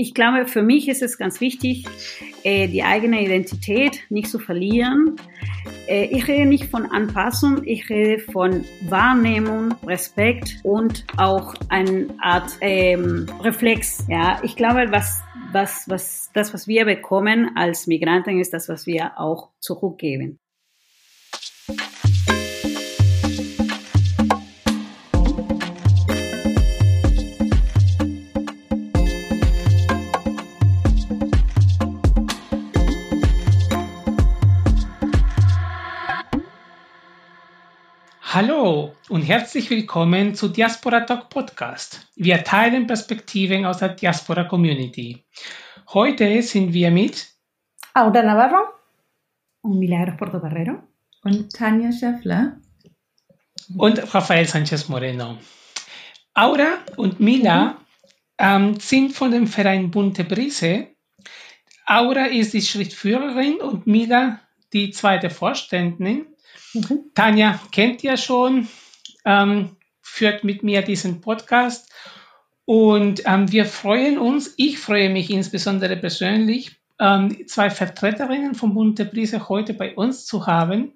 Ich glaube, für mich ist es ganz wichtig, äh, die eigene Identität nicht zu verlieren. Äh, ich rede nicht von Anpassung, ich rede von Wahrnehmung, Respekt und auch eine Art ähm, Reflex. Ja, ich glaube, was, was, was, das, was wir bekommen als Migranten, ist das, was wir auch zurückgeben. Und herzlich willkommen zu Diaspora Talk Podcast. Wir teilen Perspektiven aus der Diaspora Community. Heute sind wir mit Aura Navarro und Milagros Portocarrero und Tanja Schäffler und Rafael Sanchez Moreno. Aura und Mila mhm. ähm, sind von dem Verein Bunte Brise. Aura ist die Schriftführerin und Mila die zweite Vorständin. Mhm. Tanja kennt ja schon, ähm, führt mit mir diesen Podcast und ähm, wir freuen uns, ich freue mich insbesondere persönlich, ähm, zwei Vertreterinnen vom Bund der Brise heute bei uns zu haben.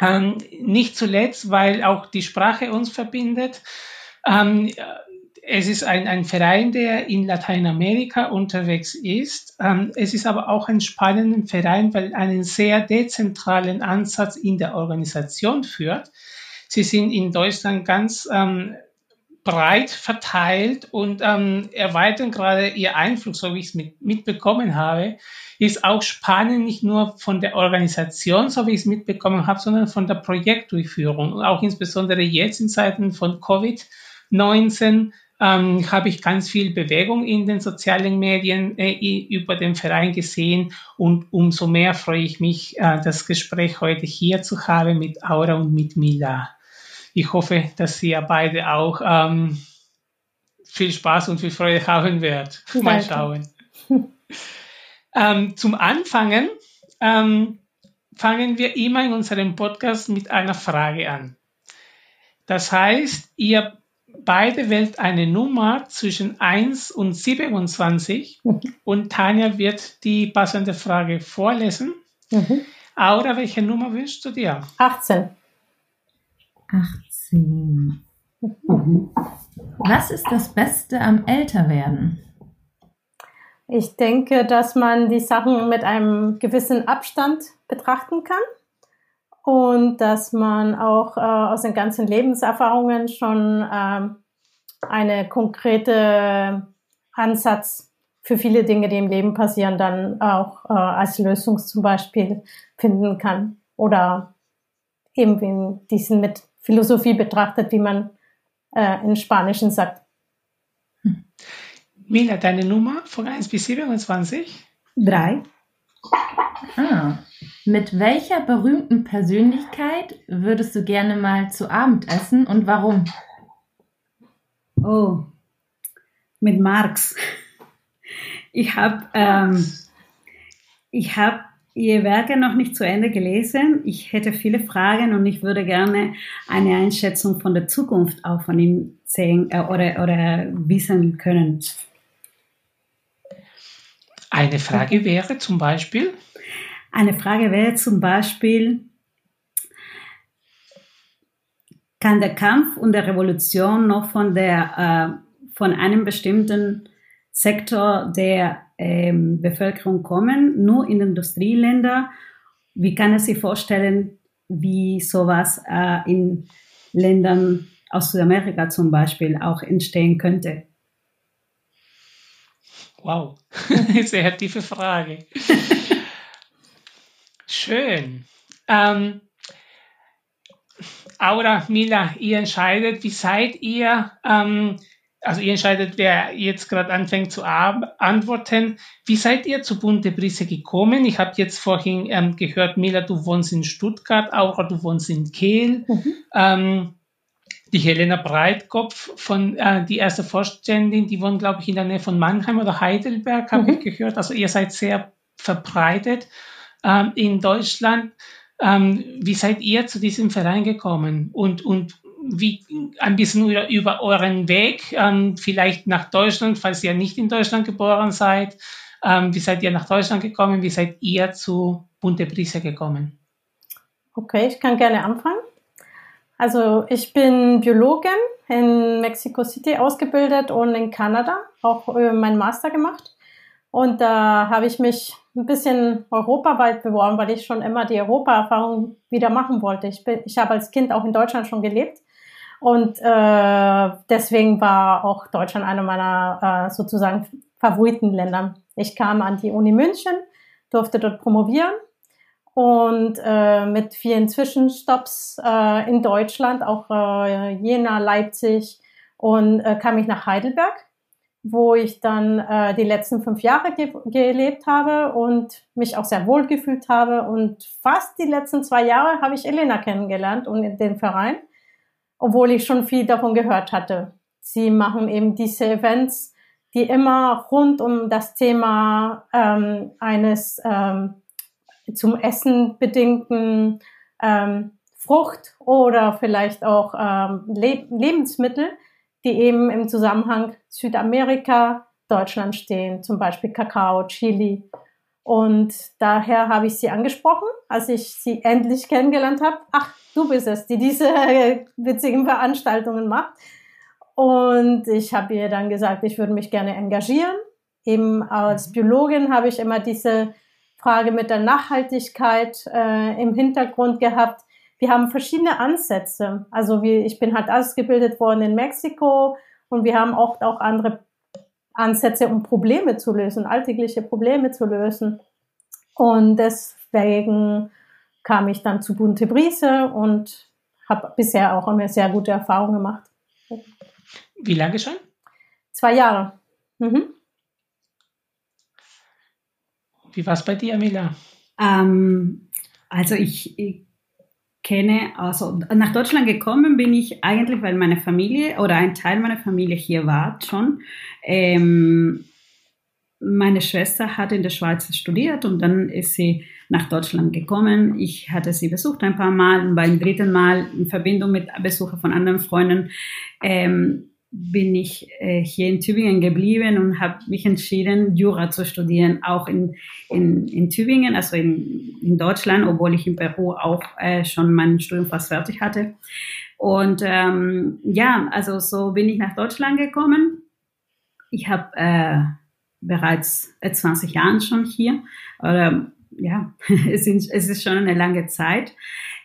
Ähm, nicht zuletzt, weil auch die Sprache uns verbindet. Ähm, es ist ein, ein Verein, der in Lateinamerika unterwegs ist. Ähm, es ist aber auch ein spannender Verein, weil einen sehr dezentralen Ansatz in der Organisation führt. Sie sind in Deutschland ganz ähm, breit verteilt und ähm, erweitern gerade ihr Einfluss, so wie ich es mit, mitbekommen habe. Ist auch spannend, nicht nur von der Organisation, so wie ich es mitbekommen habe, sondern von der Projektdurchführung. Und auch insbesondere jetzt in Zeiten von Covid-19 ähm, habe ich ganz viel Bewegung in den sozialen Medien äh, über den Verein gesehen und umso mehr freue ich mich, äh, das Gespräch heute hier zu haben mit Aura und mit Mila. Ich hoffe, dass ihr beide auch ähm, viel Spaß und viel Freude haben werdet. Mal schauen. ähm, zum Anfangen ähm, fangen wir immer in unserem Podcast mit einer Frage an. Das heißt, ihr beide wählt eine Nummer zwischen 1 und 27 mhm. und Tanja wird die passende Frage vorlesen. Mhm. Aura, welche Nummer wünschst du dir? 18. 18. Mhm. Was ist das Beste am Älterwerden? Ich denke, dass man die Sachen mit einem gewissen Abstand betrachten kann und dass man auch äh, aus den ganzen Lebenserfahrungen schon äh, eine konkrete Ansatz für viele Dinge, die im Leben passieren, dann auch äh, als Lösung zum Beispiel finden kann oder eben diesen mit Philosophie betrachtet, wie man äh, in Spanischen sagt. Mila, deine Nummer von 1 bis 27? 3. Ah. Mit welcher berühmten Persönlichkeit würdest du gerne mal zu Abend essen und warum? Oh, mit Marx. Ich habe ähm, ich hab Ihr Werke noch nicht zu Ende gelesen. Ich hätte viele Fragen und ich würde gerne eine Einschätzung von der Zukunft auch von ihm sehen äh, oder, oder wissen können. Eine Frage wäre zum Beispiel? Eine Frage wäre zum Beispiel, kann der Kampf und der Revolution noch von, der, äh, von einem bestimmten Sektor der ähm, Bevölkerung kommen, nur in Industrieländer? Wie kann er sich vorstellen, wie sowas äh, in Ländern aus Südamerika zum Beispiel auch entstehen könnte? Wow, sehr tiefe Frage. Schön. Ähm, Aura, Mila, ihr entscheidet, wie seid ihr, ähm, also ihr entscheidet, wer jetzt gerade anfängt zu antworten. Wie seid ihr zu Bunte Brise gekommen? Ich habe jetzt vorhin ähm, gehört, Mila, du wohnst in Stuttgart, Aura, du wohnst in Kehl. Mhm. Ähm, die Helena Breitkopf von äh, die erste Vorständin, die wohnt, glaube ich, in der Nähe von Mannheim oder Heidelberg, habe mhm. ich gehört. Also ihr seid sehr verbreitet ähm, in Deutschland. Ähm, wie seid ihr zu diesem Verein gekommen? Und, und wie ein bisschen über, über euren Weg, ähm, vielleicht nach Deutschland, falls ihr nicht in Deutschland geboren seid. Ähm, wie seid ihr nach Deutschland gekommen? Wie seid ihr zu Bunte Brise gekommen? Okay, ich kann gerne anfangen. Also ich bin Biologin in Mexico City ausgebildet und in Kanada auch äh, meinen Master gemacht. Und da habe ich mich ein bisschen europaweit beworben, weil ich schon immer die Europa-Erfahrung wieder machen wollte. Ich, ich habe als Kind auch in Deutschland schon gelebt und äh, deswegen war auch Deutschland einer meiner äh, sozusagen Favoritenländer. Ich kam an die Uni München, durfte dort promovieren und äh, mit vielen Zwischenstopps äh, in Deutschland, auch äh, Jena, Leipzig und äh, kam ich nach Heidelberg, wo ich dann äh, die letzten fünf Jahre ge gelebt habe und mich auch sehr wohl gefühlt habe und fast die letzten zwei Jahre habe ich Elena kennengelernt und den Verein, obwohl ich schon viel davon gehört hatte. Sie machen eben diese Events, die immer rund um das Thema ähm, eines ähm, zum Essen bedingten ähm, Frucht oder vielleicht auch ähm, Le Lebensmittel, die eben im Zusammenhang Südamerika, Deutschland stehen, zum Beispiel Kakao, Chili. Und daher habe ich sie angesprochen, als ich sie endlich kennengelernt habe. Ach, du bist es, die diese witzigen Veranstaltungen macht. Und ich habe ihr dann gesagt, ich würde mich gerne engagieren. Eben als Biologin habe ich immer diese Frage mit der Nachhaltigkeit äh, im Hintergrund gehabt. Wir haben verschiedene Ansätze. Also wie, ich bin halt ausgebildet worden in Mexiko und wir haben oft auch andere Ansätze, um Probleme zu lösen, alltägliche Probleme zu lösen. Und deswegen kam ich dann zu Bunte Brise und habe bisher auch eine sehr gute Erfahrung gemacht. Wie lange schon? Zwei Jahre. Mhm. Wie war es bei dir, Amila? Ähm, also ich, ich, kenne, also nach Deutschland gekommen bin ich eigentlich, weil meine Familie oder ein Teil meiner Familie hier war schon. Ähm, meine Schwester hat in der Schweiz studiert und dann ist sie nach Deutschland gekommen. Ich hatte sie besucht ein paar Mal und beim dritten Mal in Verbindung mit Besuchen von anderen Freunden ähm, bin ich äh, hier in Tübingen geblieben und habe mich entschieden, Jura zu studieren, auch in, in, in Tübingen, also in, in Deutschland, obwohl ich in Peru auch äh, schon mein Studium fast fertig hatte. Und ähm, ja, also so bin ich nach Deutschland gekommen. Ich habe äh, bereits 20 äh, Jahre schon hier. Oder, ja, es, sind, es ist schon eine lange Zeit.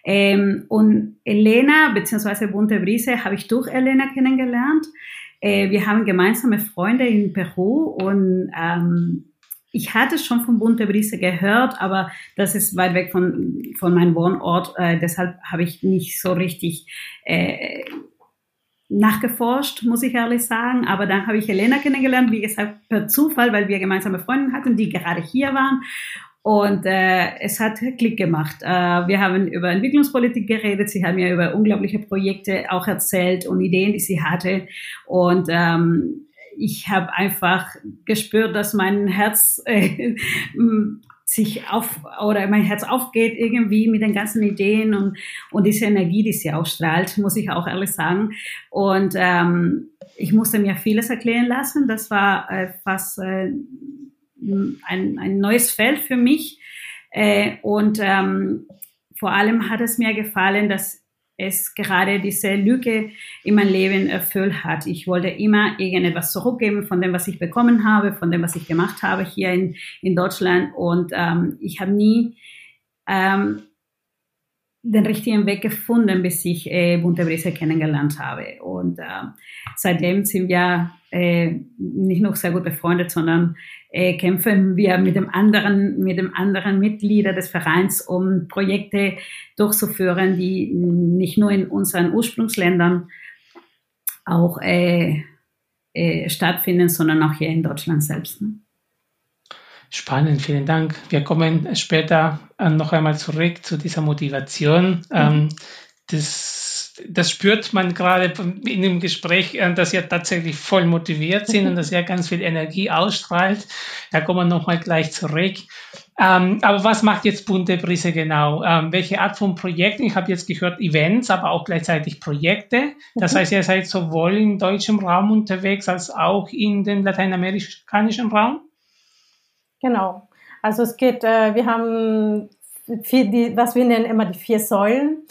Ähm, und Elena beziehungsweise Bunte Brise habe ich durch Elena kennengelernt. Äh, wir haben gemeinsame Freunde in Peru und ähm, ich hatte schon von Bunte Brise gehört, aber das ist weit weg von, von meinem Wohnort. Äh, deshalb habe ich nicht so richtig äh, nachgeforscht, muss ich ehrlich sagen. Aber dann habe ich Elena kennengelernt, wie gesagt, per Zufall, weil wir gemeinsame Freunde hatten, die gerade hier waren. Und äh, es hat Klick gemacht. Äh, wir haben über Entwicklungspolitik geredet. Sie haben mir über unglaubliche Projekte auch erzählt und Ideen, die sie hatte. Und ähm, ich habe einfach gespürt, dass mein Herz äh, sich auf oder mein Herz aufgeht irgendwie mit den ganzen Ideen und und diese Energie, die sie ausstrahlt, muss ich auch ehrlich sagen. Und ähm, ich musste mir vieles erklären lassen. Das war äh, fast äh, ein, ein neues Feld für mich. Äh, und ähm, vor allem hat es mir gefallen, dass es gerade diese Lücke in meinem Leben erfüllt hat. Ich wollte immer irgendetwas zurückgeben von dem, was ich bekommen habe, von dem, was ich gemacht habe hier in, in Deutschland. Und ähm, ich habe nie ähm, den richtigen Weg gefunden, bis ich äh, Bunte Brise kennengelernt habe. Und äh, seitdem sind wir äh, nicht nur sehr gut befreundet, sondern äh, kämpfen wir mit dem anderen, mit dem anderen Mitglieder des Vereins, um Projekte durchzuführen, die nicht nur in unseren Ursprungsländern auch äh, äh, stattfinden, sondern auch hier in Deutschland selbst. Ne? Spannend, vielen Dank. Wir kommen später noch einmal zurück zu dieser Motivation. Mhm. Ähm, das, das spürt man gerade in dem Gespräch, äh, dass ihr tatsächlich voll motiviert sind und dass ihr ganz viel Energie ausstrahlt. Da kommen wir nochmal gleich zurück. Ähm, aber was macht jetzt Bunte Brise genau? Ähm, welche Art von Projekten? Ich habe jetzt gehört Events, aber auch gleichzeitig Projekte. Das mhm. heißt, ihr seid sowohl im deutschen Raum unterwegs als auch in den lateinamerikanischen Raum? Genau. Also es geht, äh, wir haben vier, die, was wir nennen immer die vier Säulen.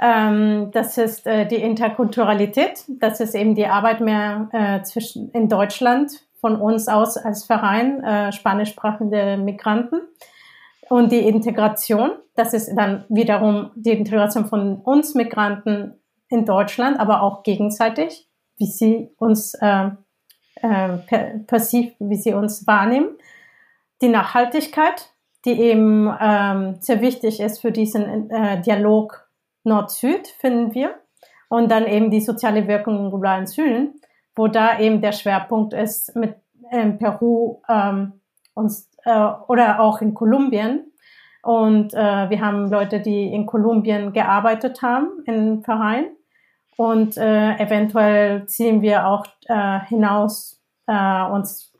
Ähm, das ist äh, die Interkulturalität. Das ist eben die Arbeit mehr äh, zwischen in Deutschland von uns aus als Verein äh, spanischsprachige Migranten und die Integration. Das ist dann wiederum die Integration von uns Migranten in Deutschland, aber auch gegenseitig, wie sie uns äh, äh, passiv, wie sie uns wahrnehmen. Die Nachhaltigkeit, die eben ähm, sehr wichtig ist für diesen äh, Dialog Nord-Süd, finden wir. Und dann eben die soziale Wirkung im globalen Süden, wo da eben der Schwerpunkt ist mit in Peru ähm, uns, äh, oder auch in Kolumbien. Und äh, wir haben Leute, die in Kolumbien gearbeitet haben im Verein. Und äh, eventuell ziehen wir auch äh, hinaus äh, uns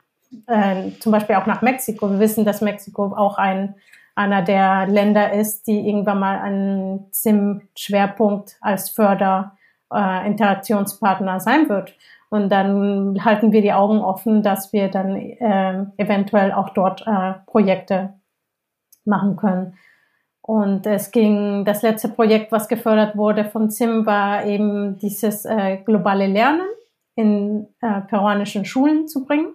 äh, zum Beispiel auch nach Mexiko. Wir wissen, dass Mexiko auch ein einer der Länder ist, die irgendwann mal einen SIM-Schwerpunkt als Förderinteraktionspartner äh, sein wird. Und dann halten wir die Augen offen, dass wir dann äh, eventuell auch dort äh, Projekte machen können. Und es ging, das letzte Projekt, was gefördert wurde von ZIM, war eben dieses äh, globale Lernen in äh, peruanischen Schulen zu bringen.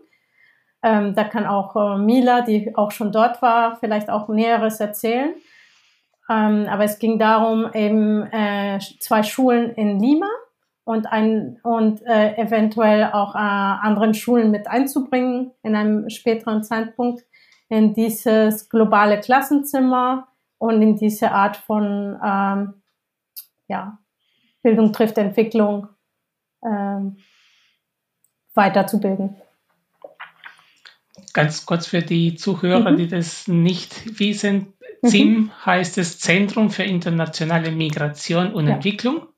Ähm, da kann auch äh, Mila, die auch schon dort war, vielleicht auch Näheres erzählen. Ähm, aber es ging darum, eben äh, zwei Schulen in Lima und, ein, und äh, eventuell auch äh, anderen Schulen mit einzubringen in einem späteren Zeitpunkt in dieses globale Klassenzimmer und in diese Art von ähm, ja, Bildung trifft Entwicklung ähm, weiterzubilden. Ganz kurz für die Zuhörer, mhm. die das nicht wissen. ZIM mhm. heißt es Zentrum für internationale Migration und ja. Entwicklung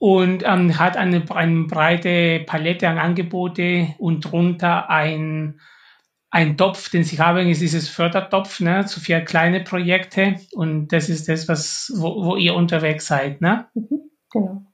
und ähm, hat eine, eine breite Palette an Angebote und drunter ein, ein Topf, den sie haben, ist dieses Fördertopf ne, zu vier kleine Projekte und das ist das, was, wo, wo ihr unterwegs seid. Ne? Mhm, genau.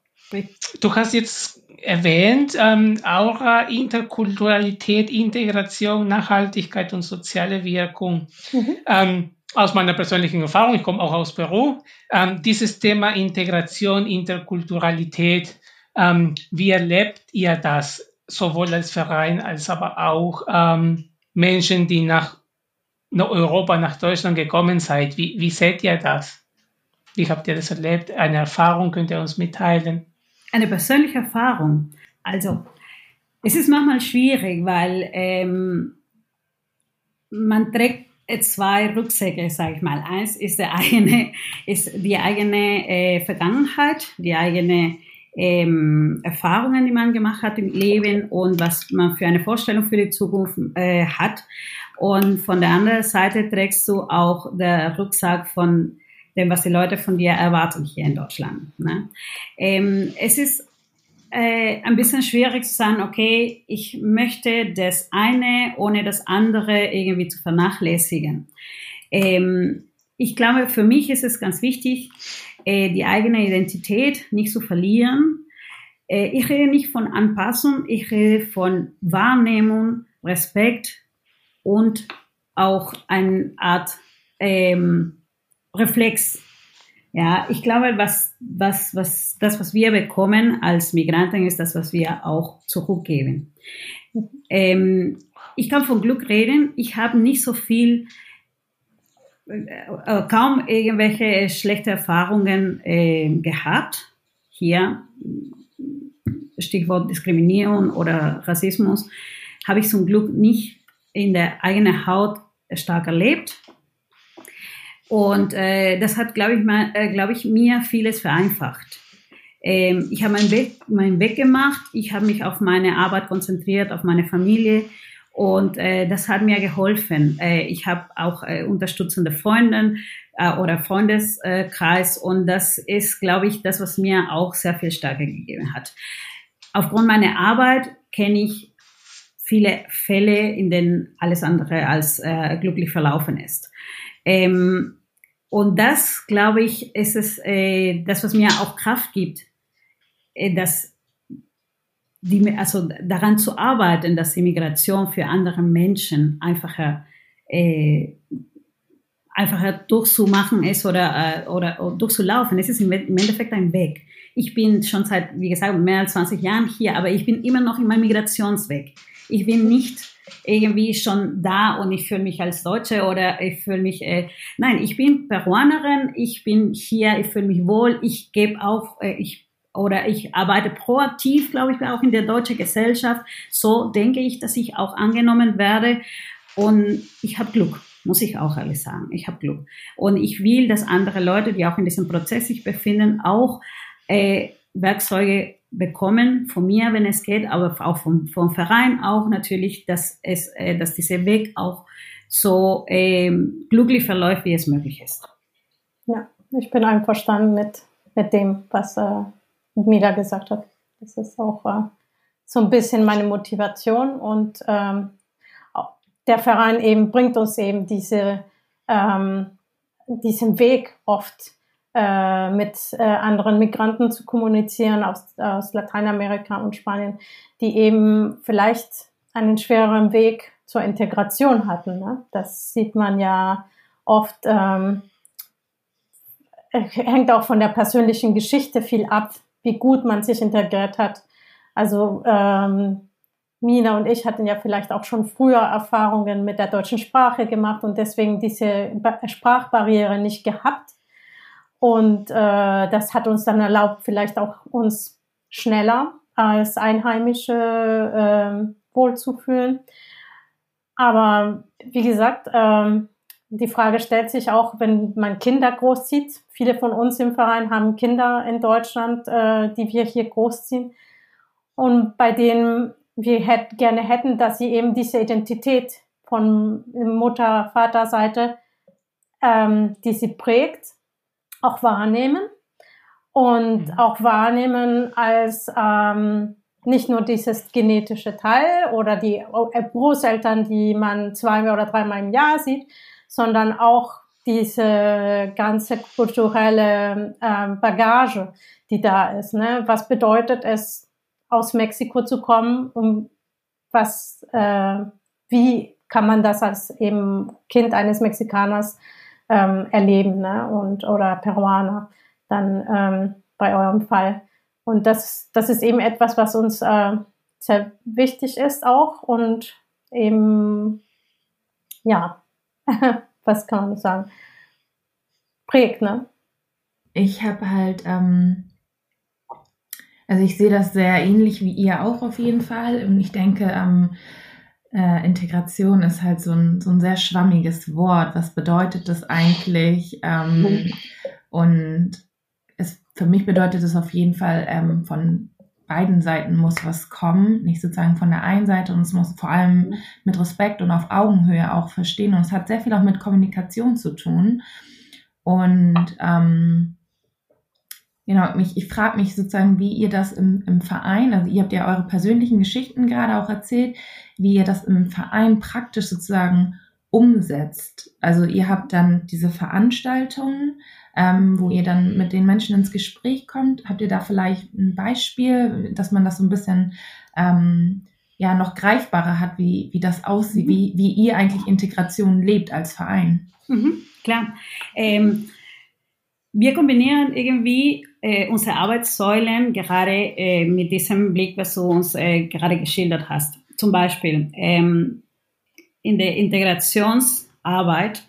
Du hast jetzt erwähnt, ähm, Aura, Interkulturalität, Integration, Nachhaltigkeit und soziale Wirkung. Mhm. Ähm, aus meiner persönlichen Erfahrung, ich komme auch aus Peru, ähm, dieses Thema Integration, Interkulturalität, ähm, wie erlebt ihr das, sowohl als Verein als aber auch ähm, Menschen, die nach, Europa, nach Deutschland gekommen seid? Wie, wie seht ihr das? Wie habt ihr das erlebt? Eine Erfahrung könnt ihr uns mitteilen? Eine persönliche Erfahrung. Also, es ist manchmal schwierig, weil ähm, man trägt zwei Rucksäcke, sage ich mal. Eins ist der eigene, ist die eigene äh, Vergangenheit, die eigene ähm, Erfahrungen, die man gemacht hat im Leben und was man für eine Vorstellung für die Zukunft äh, hat. Und von der anderen Seite trägst du auch der Rucksack von dem, was die Leute von dir erwarten hier in Deutschland. Ne? Ähm, es ist äh, ein bisschen schwierig zu sagen, okay, ich möchte das eine ohne das andere irgendwie zu vernachlässigen. Ähm, ich glaube, für mich ist es ganz wichtig, äh, die eigene Identität nicht zu verlieren. Äh, ich rede nicht von Anpassung, ich rede von Wahrnehmung, Respekt und auch eine Art ähm, Reflex. Ja, ich glaube, was, was, was, das, was wir bekommen als Migranten, ist das, was wir auch zurückgeben. Ähm, ich kann von Glück reden. Ich habe nicht so viel, äh, äh, kaum irgendwelche schlechte Erfahrungen äh, gehabt. Hier, Stichwort Diskriminierung oder Rassismus, habe ich zum Glück nicht in der eigenen Haut stark erlebt. Und äh, das hat, glaube ich, mal, äh, glaube ich, mir vieles vereinfacht. Ähm, ich habe meinen Weg, meinen Weg gemacht, ich habe mich auf meine Arbeit konzentriert, auf meine Familie und äh, das hat mir geholfen. Äh, ich habe auch äh, unterstützende Freunde äh, oder Freundeskreis und das ist, glaube ich, das, was mir auch sehr viel Stärke gegeben hat. Aufgrund meiner Arbeit kenne ich viele Fälle, in denen alles andere als äh, glücklich verlaufen ist. Ähm, und das, glaube ich, ist es äh, das, was mir auch Kraft gibt, äh, dass die, also daran zu arbeiten, dass die Migration für andere Menschen einfacher, äh, einfacher durchzumachen ist oder, äh, oder, oder durchzulaufen. Es ist im Endeffekt ein Weg. Ich bin schon seit, wie gesagt, mehr als 20 Jahren hier, aber ich bin immer noch in meinem Migrationsweg. Ich bin nicht irgendwie schon da und ich fühle mich als Deutsche oder ich fühle mich, äh, nein, ich bin Peruanerin, ich bin hier, ich fühle mich wohl, ich gebe auch, äh, ich oder ich arbeite proaktiv, glaube ich, auch in der deutschen Gesellschaft. So denke ich, dass ich auch angenommen werde und ich habe Glück muss ich auch ehrlich sagen. Ich habe Glück. Und ich will, dass andere Leute, die auch in diesem Prozess sich befinden, auch äh, Werkzeuge bekommen von mir, wenn es geht, aber auch vom, vom Verein auch natürlich, dass es, äh, dass dieser Weg auch so äh, glücklich verläuft, wie es möglich ist. Ja, ich bin einverstanden mit, mit dem, was äh, Mila gesagt hat. Das ist auch äh, so ein bisschen meine Motivation und ähm, der Verein eben bringt uns eben diese, ähm, diesen Weg oft äh, mit äh, anderen Migranten zu kommunizieren aus, aus Lateinamerika und Spanien, die eben vielleicht einen schwereren Weg zur Integration hatten. Ne? Das sieht man ja oft, ähm, hängt auch von der persönlichen Geschichte viel ab, wie gut man sich integriert hat. Also ähm, Mina und ich hatten ja vielleicht auch schon früher Erfahrungen mit der deutschen Sprache gemacht und deswegen diese Sprachbarriere nicht gehabt. Und äh, das hat uns dann erlaubt, vielleicht auch uns schneller als Einheimische äh, wohlzufühlen. Aber wie gesagt, äh, die Frage stellt sich auch, wenn man Kinder großzieht. Viele von uns im Verein haben Kinder in Deutschland, äh, die wir hier großziehen. Und bei denen wir hätt, gerne hätten, dass sie eben diese Identität von Mutter, Vater Seite, ähm, die sie prägt, auch wahrnehmen und mhm. auch wahrnehmen als ähm, nicht nur dieses genetische Teil oder die Großeltern, die man zweimal oder dreimal im Jahr sieht, sondern auch diese ganze kulturelle äh, Bagage, die da ist. Ne? Was bedeutet es, aus Mexiko zu kommen? Um was, äh, wie kann man das als eben Kind eines Mexikaners ähm, erleben ne? und oder Peruaner dann ähm, bei eurem Fall. Und das, das ist eben etwas, was uns äh, sehr wichtig ist auch und eben, ja, was kann man sagen, prägt, ne? Ich habe halt, ähm, also ich sehe das sehr ähnlich wie ihr auch auf jeden Fall. Und ich denke, ähm, äh, Integration ist halt so ein, so ein sehr schwammiges Wort. Was bedeutet das eigentlich? Ähm. Und es, für mich bedeutet es auf jeden Fall, ähm, von beiden Seiten muss was kommen, nicht sozusagen von der einen Seite und es muss vor allem mit Respekt und auf Augenhöhe auch verstehen und es hat sehr viel auch mit Kommunikation zu tun und ähm, genau, mich, ich frage mich sozusagen, wie ihr das im, im Verein, also ihr habt ja eure persönlichen Geschichten gerade auch erzählt, wie ihr das im Verein praktisch sozusagen umsetzt. Also ihr habt dann diese Veranstaltungen, ähm, wo ihr dann mit den Menschen ins Gespräch kommt. Habt ihr da vielleicht ein Beispiel, dass man das so ein bisschen ähm, ja noch greifbarer hat, wie, wie das aussieht, mhm. wie, wie ihr eigentlich Integration lebt als Verein? Mhm, klar. Ähm, wir kombinieren irgendwie äh, unsere Arbeitssäulen gerade äh, mit diesem Blick, was du uns äh, gerade geschildert hast. Zum Beispiel ähm, in der Integrationsarbeit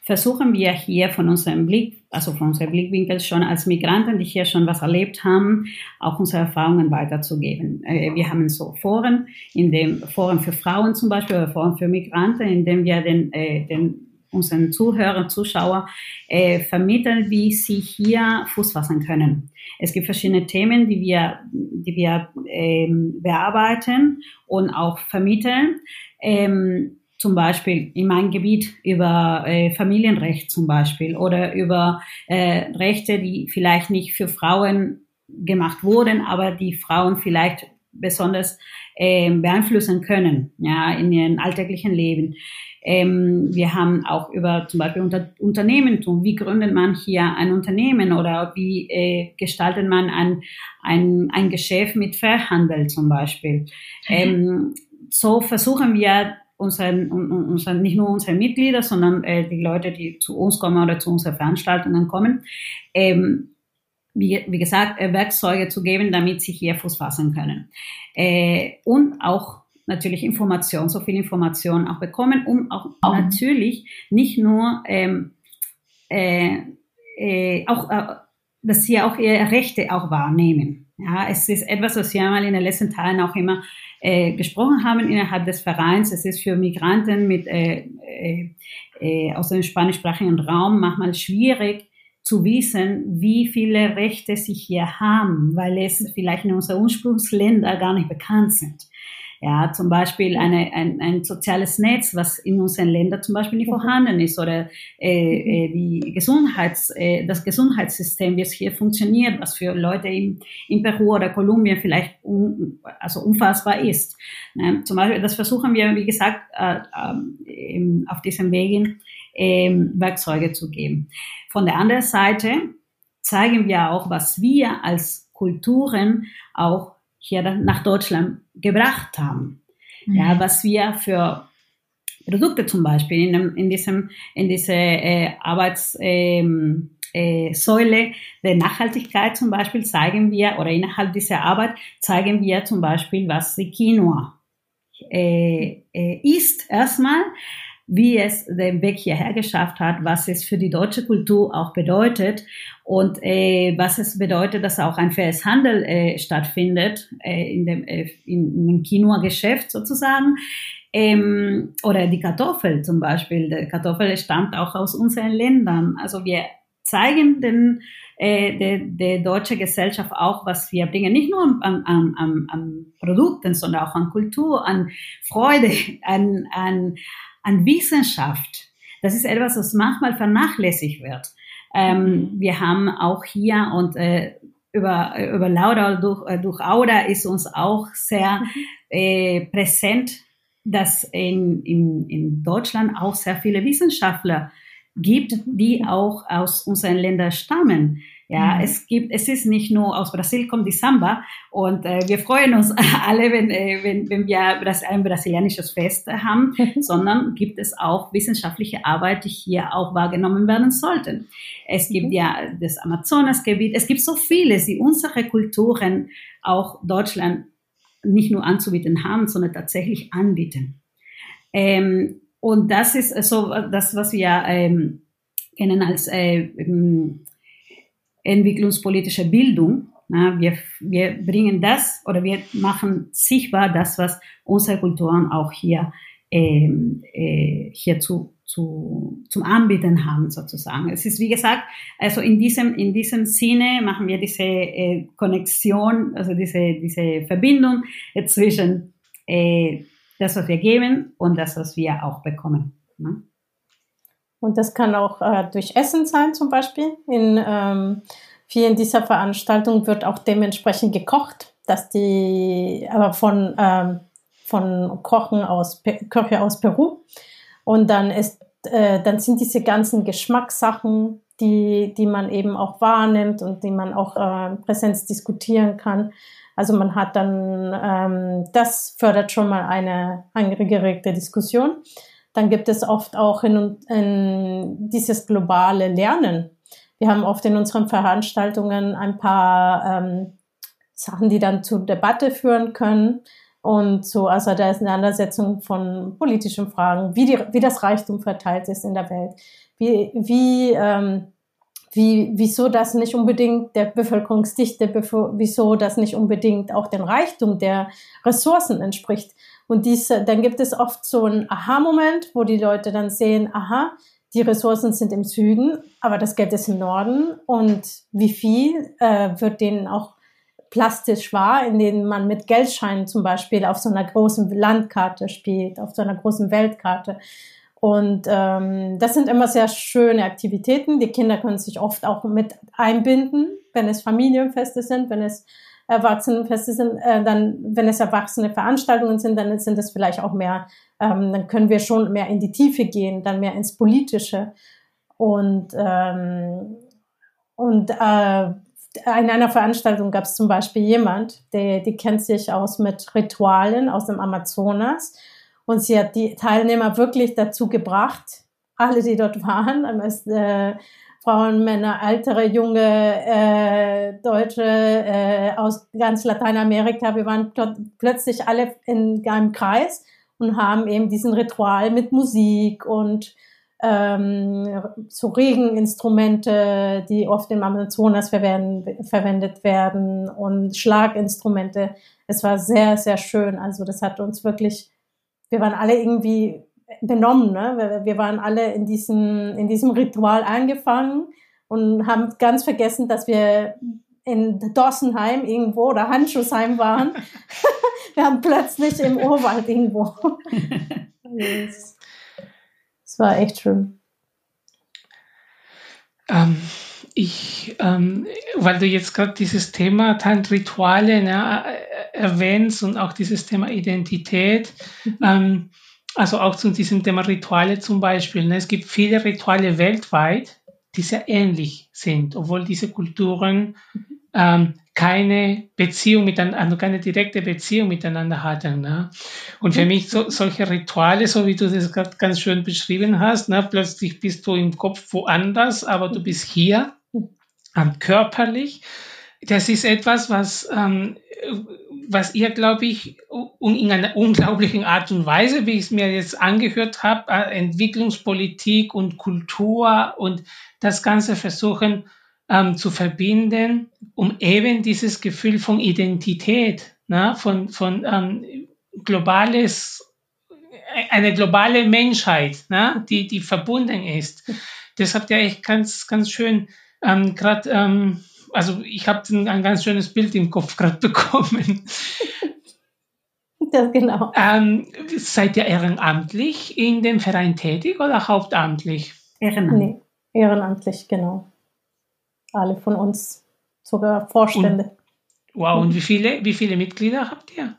versuchen wir hier von unserem Blick, also von unserem Blickwinkel schon als Migranten, die hier schon was erlebt haben, auch unsere Erfahrungen weiterzugeben. Äh, wir haben so Foren, in dem Foren für Frauen zum Beispiel oder Foren für Migranten, in dem wir den, äh, den unseren Zuhörern, Zuschauer äh, vermitteln, wie sie hier Fuß fassen können. Es gibt verschiedene Themen, die wir, die wir ähm, bearbeiten und auch vermitteln. Ähm, zum Beispiel in meinem Gebiet über äh, Familienrecht zum Beispiel oder über äh, Rechte, die vielleicht nicht für Frauen gemacht wurden, aber die Frauen vielleicht besonders äh, beeinflussen können, ja, in ihrem alltäglichen Leben. Ähm, wir haben auch über zum Beispiel unter Unternehmentum, wie gründet man hier ein Unternehmen oder wie äh, gestaltet man ein, ein, ein Geschäft mit Verhandel zum Beispiel. Mhm. Ähm, so versuchen wir unseren, unseren, nicht nur unsere Mitglieder, sondern äh, die Leute, die zu uns kommen oder zu unseren Veranstaltungen kommen, ähm, wie, wie gesagt, äh, Werkzeuge zu geben, damit sie hier Fuß fassen können. Äh, und auch natürlich Information, so viel Information auch bekommen, um auch mhm. natürlich nicht nur ähm, äh, äh, auch, äh, dass sie auch ihre Rechte auch wahrnehmen. Ja, es ist etwas, was wir mal in den letzten Tagen auch immer äh, gesprochen haben innerhalb des Vereins. Es ist für Migranten mit, äh, äh, äh, aus dem spanischsprachigen Raum manchmal schwierig zu wissen, wie viele Rechte sie hier haben, weil es vielleicht in unseren Ursprungsländern gar nicht bekannt sind. Ja, zum Beispiel eine, ein, ein soziales Netz, was in unseren Ländern zum Beispiel nicht mhm. vorhanden ist oder äh, äh, die Gesundheits, äh, das Gesundheitssystem, wie es hier funktioniert, was für Leute in, in Peru oder Kolumbien vielleicht un, also unfassbar ist. Ne? Zum Beispiel, das versuchen wir, wie gesagt, äh, äh, auf diesen Wegen äh, Werkzeuge zu geben. Von der anderen Seite zeigen wir auch, was wir als Kulturen auch hier nach Deutschland gebracht haben. Mhm. Ja, was wir für Produkte zum Beispiel in, in diesem, in diese äh, Arbeitssäule ähm, äh, Säule der Nachhaltigkeit zum Beispiel zeigen wir oder innerhalb dieser Arbeit zeigen wir zum Beispiel, was die Quinoa äh, äh, ist erstmal, wie es den Weg hierher geschafft hat, was es für die deutsche Kultur auch bedeutet und äh, was es bedeutet, dass auch ein faires Handel äh, stattfindet äh, in dem äh, in, dem Quinoa-Geschäft sozusagen. Ähm, oder die Kartoffel zum Beispiel. Die Kartoffel stammt auch aus unseren Ländern. Also wir zeigen den äh, der, der deutsche Gesellschaft auch, was wir bringen, nicht nur an, an, an, an Produkten, sondern auch an Kultur, an Freude, an, an, an Wissenschaft. Das ist etwas, was manchmal vernachlässigt wird. Ähm, mhm. wir haben auch hier und äh, über, über Laura durch, äh, durch Aura ist uns auch sehr mhm. äh, präsent, dass in, in, in Deutschland auch sehr viele Wissenschaftler gibt, die auch aus unseren Ländern stammen. Ja, mhm. es gibt, es ist nicht nur aus Brasil kommt die Samba und äh, wir freuen uns alle, wenn, äh, wenn, wenn wir ein brasilianisches Fest haben, sondern gibt es auch wissenschaftliche Arbeit, die hier auch wahrgenommen werden sollten. Es gibt mhm. ja das Amazonasgebiet, es gibt so vieles, die unsere Kulturen auch Deutschland nicht nur anzubieten haben, sondern tatsächlich anbieten. Ähm, und das ist so das, was wir ähm, kennen als äh, entwicklungspolitische Bildung. Na, wir, wir bringen das oder wir machen sichtbar das, was unsere Kulturen auch hier, ähm, äh, hier zu, zu, zum Anbieten haben sozusagen. Es ist wie gesagt, also in diesem, in diesem Sinne machen wir diese äh, Konnexion, also diese, diese Verbindung zwischen äh, das, was wir geben und das, was wir auch bekommen. Ne? Und das kann auch äh, durch Essen sein zum Beispiel. In ähm, vielen dieser Veranstaltungen wird auch dementsprechend gekocht, dass die, aber von, ähm, von Kochen aus, Köche aus Peru. Und dann ist, äh, dann sind diese ganzen Geschmackssachen, die, die man eben auch wahrnimmt und die man auch äh, Präsenz diskutieren kann. Also man hat dann, ähm, das fördert schon mal eine angeregte Diskussion. Dann gibt es oft auch in, in dieses globale Lernen. Wir haben oft in unseren Veranstaltungen ein paar ähm, Sachen, die dann zur Debatte führen können und zu der Auseinandersetzung von politischen Fragen, wie, die, wie das Reichtum verteilt ist in der Welt, wie, wie ähm, wie, wieso das nicht unbedingt der Bevölkerungsdichte, wieso das nicht unbedingt auch dem Reichtum der Ressourcen entspricht. Und diese, dann gibt es oft so einen Aha-Moment, wo die Leute dann sehen, aha, die Ressourcen sind im Süden, aber das Geld ist im Norden. Und wie viel äh, wird denen auch plastisch wahr, in denen man mit Geldscheinen zum Beispiel auf so einer großen Landkarte spielt, auf so einer großen Weltkarte. Und ähm, das sind immer sehr schöne Aktivitäten. Die Kinder können sich oft auch mit einbinden, wenn es Familienfeste sind, wenn es Erwachsenenfeste sind, äh, dann, wenn es erwachsene Veranstaltungen sind, dann sind es vielleicht auch mehr, ähm, dann können wir schon mehr in die Tiefe gehen, dann mehr ins Politische. Und, ähm, und äh, in einer Veranstaltung gab es zum Beispiel jemand, der, die kennt sich aus mit Ritualen aus dem Amazonas. Und sie hat die Teilnehmer wirklich dazu gebracht, alle, die dort waren, Frauen, Männer, ältere, junge äh, Deutsche äh, aus ganz Lateinamerika. Wir waren dort plötzlich alle in einem Kreis und haben eben diesen Ritual mit Musik und ähm, so Regeninstrumente, die oft im Amazonas verwendet werden und Schlaginstrumente. Es war sehr, sehr schön. Also das hat uns wirklich, wir waren alle irgendwie benommen. Ne? Wir waren alle in diesem, in diesem Ritual angefangen und haben ganz vergessen, dass wir in Dossenheim irgendwo oder Handschuhsheim waren. wir haben plötzlich im Urwald irgendwo. Es war echt schön. Ähm, ich, ähm, weil du jetzt gerade dieses Thema Rituale ne, erwähnst und auch dieses Thema Identität, mhm. ähm, also auch zu diesem Thema Rituale zum Beispiel. Ne? Es gibt viele Rituale weltweit, die sehr ähnlich sind, obwohl diese Kulturen ähm, keine Beziehung miteinander, also keine direkte Beziehung miteinander hatten. Ne? Und für mich so, solche Rituale, so wie du das gerade ganz schön beschrieben hast, ne? plötzlich bist du im Kopf woanders, aber du bist hier, körperlich. Das ist etwas, was ähm, was ihr, glaube ich, in einer unglaublichen Art und Weise, wie ich es mir jetzt angehört habe, äh, Entwicklungspolitik und Kultur und das Ganze versuchen ähm, zu verbinden, um eben dieses Gefühl von Identität, ne, von, von ähm, globales, äh, eine globale Menschheit, ne, die, die verbunden ist. Das habt ihr echt ganz, ganz schön ähm, gerade ähm, also ich habe ein ganz schönes Bild im Kopf gerade bekommen. Das genau. Ähm, seid ihr ehrenamtlich in dem Verein tätig oder hauptamtlich? Ehrenamtlich. Nee, ehrenamtlich, genau. Alle von uns, sogar Vorstände. Und, wow, und wie viele, wie viele Mitglieder habt ihr?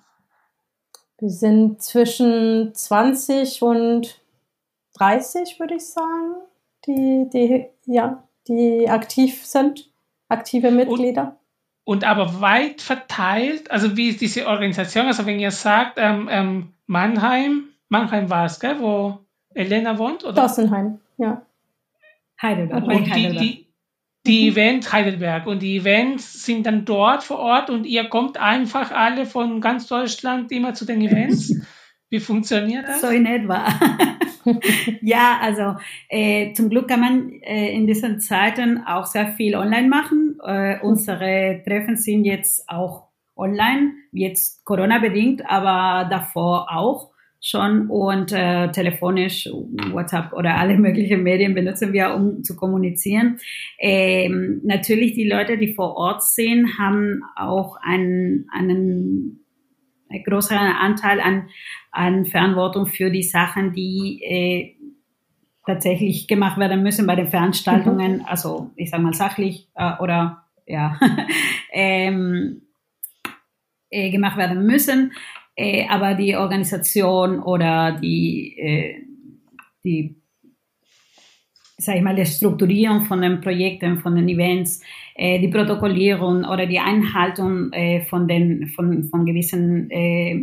Wir sind zwischen 20 und 30, würde ich sagen, die, die, ja, die aktiv sind aktive Mitglieder. Und, und, aber weit verteilt, also wie ist diese Organisation? Also wenn ihr sagt, ähm, ähm, Mannheim, Mannheim war es, gell, wo Elena wohnt? Oder? Dossenheim, ja. Heidelberg. Und die, Heidelberg. die, die mhm. Event Heidelberg und die Events sind dann dort vor Ort und ihr kommt einfach alle von ganz Deutschland immer zu den Events. Wie funktioniert das? So in etwa. ja, also äh, zum Glück kann man äh, in diesen Zeiten auch sehr viel online machen. Äh, unsere Treffen sind jetzt auch online, jetzt Corona-bedingt, aber davor auch schon und äh, telefonisch, WhatsApp oder alle möglichen Medien benutzen wir, um zu kommunizieren. Ähm, natürlich die Leute, die vor Ort sind, haben auch einen, einen größeren Anteil an an Verantwortung für die Sachen, die äh, tatsächlich gemacht werden müssen bei den Veranstaltungen, mhm. also ich sage mal sachlich äh, oder ja, ähm, äh, gemacht werden müssen. Äh, aber die Organisation oder die, äh, die sag ich mal, die Strukturierung von den Projekten, von den Events, äh, die Protokollierung oder die Einhaltung äh, von den von, von gewissen äh,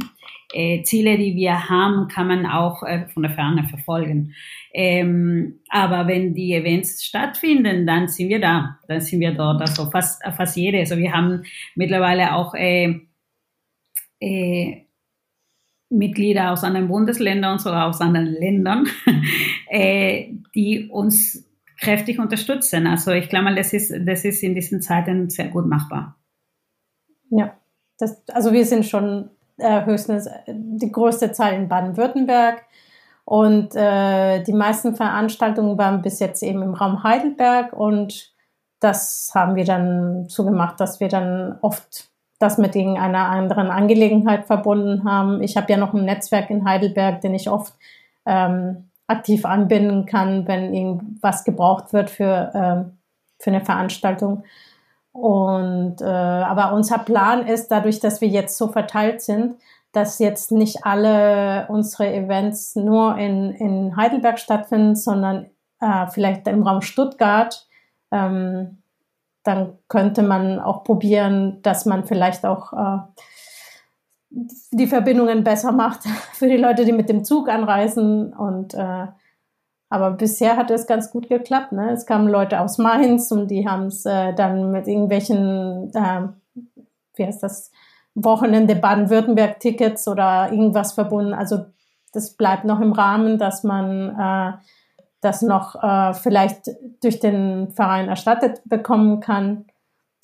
äh, Ziele, die wir haben, kann man auch äh, von der Ferne verfolgen. Ähm, aber wenn die Events stattfinden, dann sind wir da, dann sind wir dort, also fast, fast jede. Also wir haben mittlerweile auch äh, äh, Mitglieder aus anderen Bundesländern und sogar aus anderen Ländern, äh, die uns kräftig unterstützen. Also ich glaube, das ist, das ist in diesen Zeiten sehr gut machbar. Ja, das, also wir sind schon äh, höchstens die größte Zahl in Baden-Württemberg. Und äh, die meisten Veranstaltungen waren bis jetzt eben im Raum Heidelberg und das haben wir dann so gemacht, dass wir dann oft das mit irgendeiner anderen Angelegenheit verbunden haben. Ich habe ja noch ein Netzwerk in Heidelberg, den ich oft ähm, aktiv anbinden kann, wenn irgendwas gebraucht wird für, ähm, für eine Veranstaltung. Und äh, aber unser Plan ist, dadurch, dass wir jetzt so verteilt sind, dass jetzt nicht alle unsere Events nur in, in Heidelberg stattfinden, sondern äh, vielleicht im Raum Stuttgart. Ähm, dann könnte man auch probieren, dass man vielleicht auch äh, die Verbindungen besser macht für die Leute, die mit dem Zug anreisen. Und äh, aber bisher hat es ganz gut geklappt. Ne? Es kamen Leute aus Mainz und die haben es äh, dann mit irgendwelchen, äh, wie heißt das, Wochenende Baden-Württemberg-Tickets oder irgendwas verbunden. Also das bleibt noch im Rahmen, dass man äh, das noch äh, vielleicht durch den Verein erstattet bekommen kann.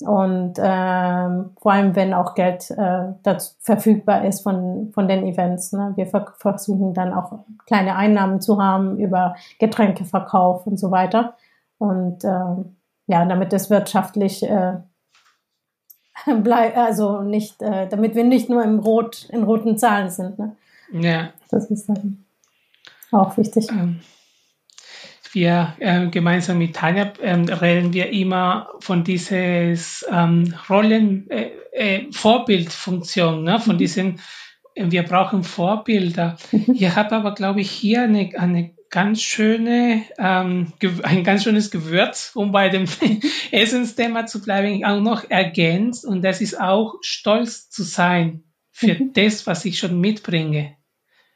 Und äh, vor allem, wenn auch Geld äh, dazu verfügbar ist von, von den Events. Ne? Wir ver versuchen dann auch kleine Einnahmen zu haben über Getränkeverkauf und so weiter. Und äh, ja, damit es wirtschaftlich äh, bleibt, also nicht, äh, damit wir nicht nur im Rot, in roten Zahlen sind. Ne? Ja. Das ist dann auch wichtig. Ähm wir äh, gemeinsam mit Tanja ähm, reden wir immer von dieses ähm, Rollen äh, äh, Vorbildfunktion, ne? von mhm. diesen äh, wir brauchen Vorbilder. Mhm. Ich habe aber glaube ich hier eine, eine ganz schöne ähm, ein ganz schönes Gewürz, um bei dem Essensthema zu bleiben, auch noch ergänzt und das ist auch stolz zu sein für mhm. das, was ich schon mitbringe.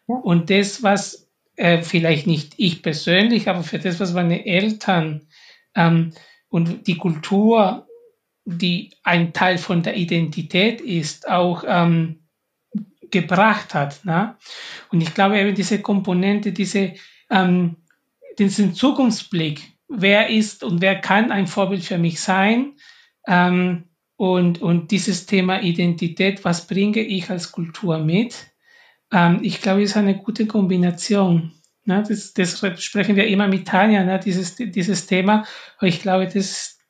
Ja. Und das, was äh, vielleicht nicht ich persönlich, aber für das, was meine Eltern ähm, und die Kultur, die ein Teil von der Identität ist, auch ähm, gebracht hat. Ne? Und ich glaube eben diese Komponente, diese, ähm, diesen Zukunftsblick, wer ist und wer kann ein Vorbild für mich sein, ähm, und, und dieses Thema Identität, was bringe ich als Kultur mit? Ähm, ich glaube, es ist eine gute Kombination. Ne? Das, das sprechen wir immer mit Tanja, ne? dieses, dieses Thema. Aber ich glaube, das